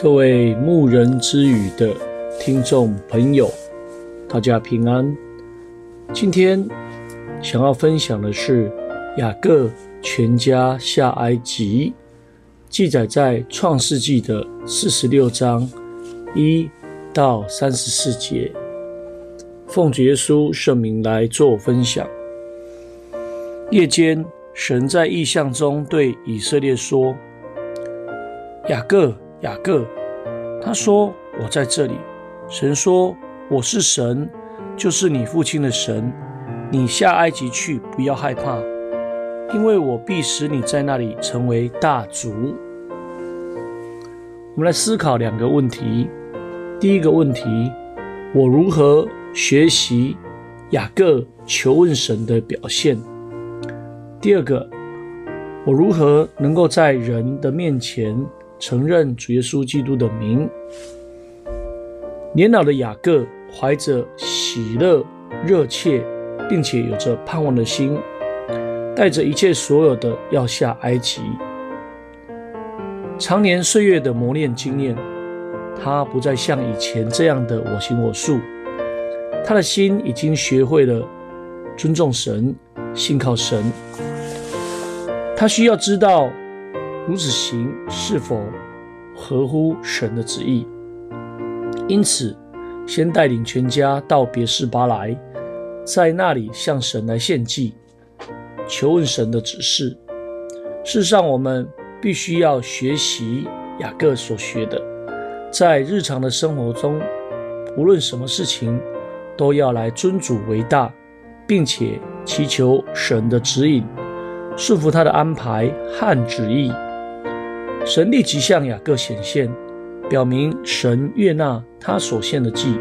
各位牧人之语的听众朋友，大家平安。今天想要分享的是雅各全家下埃及，记载在创世纪的四十六章一到三十四节。奉主耶稣圣名来做分享。夜间，神在异象中对以色列说：“雅各。”雅各，他说：“我在这里。”神说：“我是神，就是你父亲的神。你下埃及去，不要害怕，因为我必使你在那里成为大族。”我们来思考两个问题。第一个问题：我如何学习雅各求问神的表现？第二个：我如何能够在人的面前，承认主耶稣基督的名。年老的雅各怀着喜乐、热切，并且有着盼望的心，带着一切所有的要下埃及。常年岁月的磨练经验，他不再像以前这样的我行我素。他的心已经学会了尊重神、信靠神。他需要知道。如此行是否合乎神的旨意？因此，先带领全家到别是巴来，在那里向神来献祭，求问神的指示。事实上，我们必须要学习雅各所学的，在日常的生活中，无论什么事情，都要来尊主为大，并且祈求神的指引，顺服他的安排和旨意。神立即向雅各显现，表明神悦纳他所献的祭，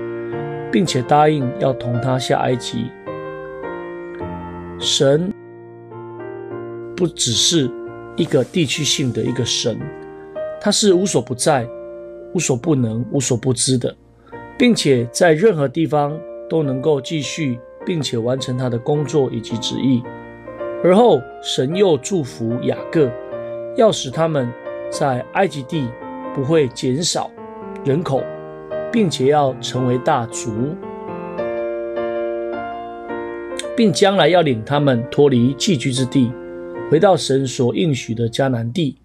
并且答应要同他下埃及。神不只是一个地区性的一个神，他是无所不在、无所不能、无所不知的，并且在任何地方都能够继续并且完成他的工作以及旨意。而后，神又祝福雅各，要使他们。在埃及地不会减少人口，并且要成为大族，并将来要领他们脱离寄居之地，回到神所应许的迦南地。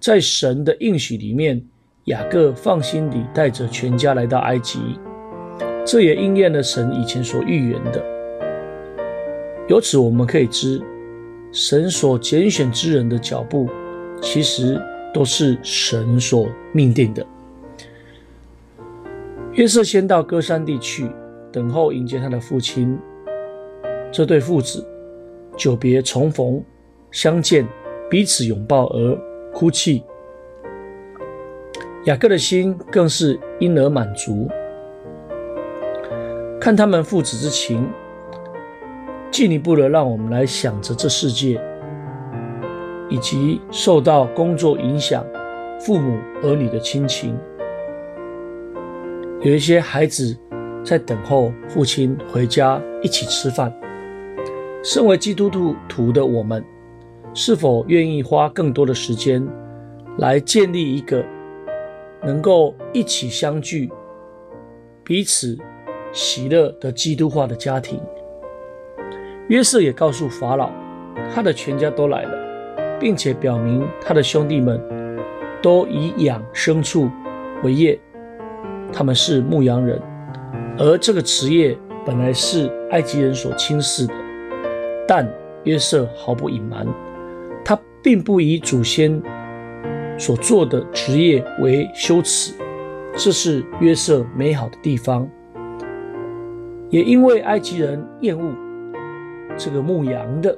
在神的应许里面，雅各放心地带着全家来到埃及，这也应验了神以前所预言的。由此我们可以知，神所拣选之人的脚步，其实。都是神所命定的。约瑟先到歌珊地去，等候迎接他的父亲。这对父子久别重逢，相见，彼此拥抱而哭泣。雅各的心更是因而满足。看他们父子之情，进一步的让我们来想着这世界。以及受到工作影响，父母儿女的亲情，有一些孩子在等候父亲回家一起吃饭。身为基督徒的我们，是否愿意花更多的时间来建立一个能够一起相聚、彼此喜乐的基督化的家庭？约瑟也告诉法老，他的全家都来了。并且表明他的兄弟们都以养牲畜为业，他们是牧羊人，而这个职业本来是埃及人所轻视的。但约瑟毫不隐瞒，他并不以祖先所做的职业为羞耻，这是约瑟美好的地方。也因为埃及人厌恶这个牧羊的。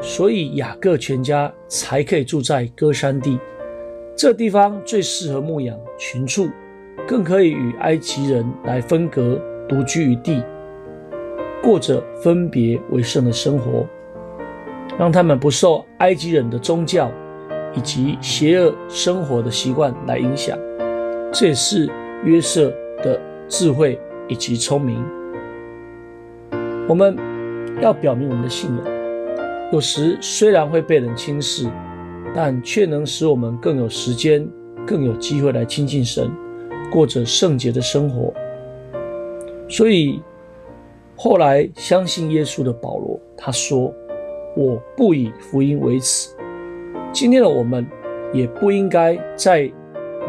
所以雅各全家才可以住在歌山地，这地方最适合牧养群畜，更可以与埃及人来分隔，独居于地，过着分别为圣的生活，让他们不受埃及人的宗教以及邪恶生活的习惯来影响。这也是约瑟的智慧以及聪明。我们要表明我们的信仰。有时虽然会被人轻视，但却能使我们更有时间更有机会来亲近神，过着圣洁的生活。所以后来相信耶稣的保罗，他说：“我不以福音为耻。”今天的我们也不应该在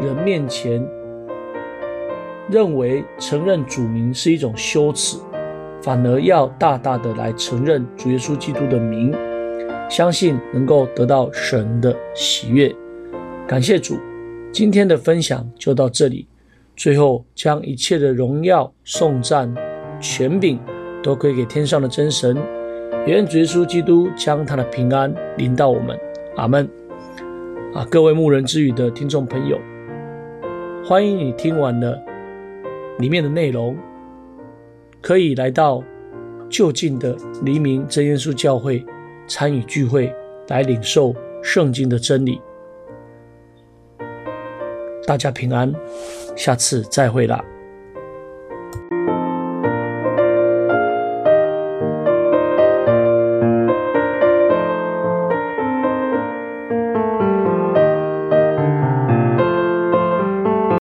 人面前认为承认主名是一种羞耻，反而要大大的来承认主耶稣基督的名，相信能够得到神的喜悦。感谢主，今天的分享就到这里。最后，将一切的荣耀、颂赞、权柄都归给天上的真神。愿主耶稣基督将他的平安临到我们。阿门。啊，各位牧人之语的听众朋友，欢迎你听完了里面的内容，可以来到就近的黎明真耶稣教会参与聚会，来领受圣经的真理。大家平安，下次再会了。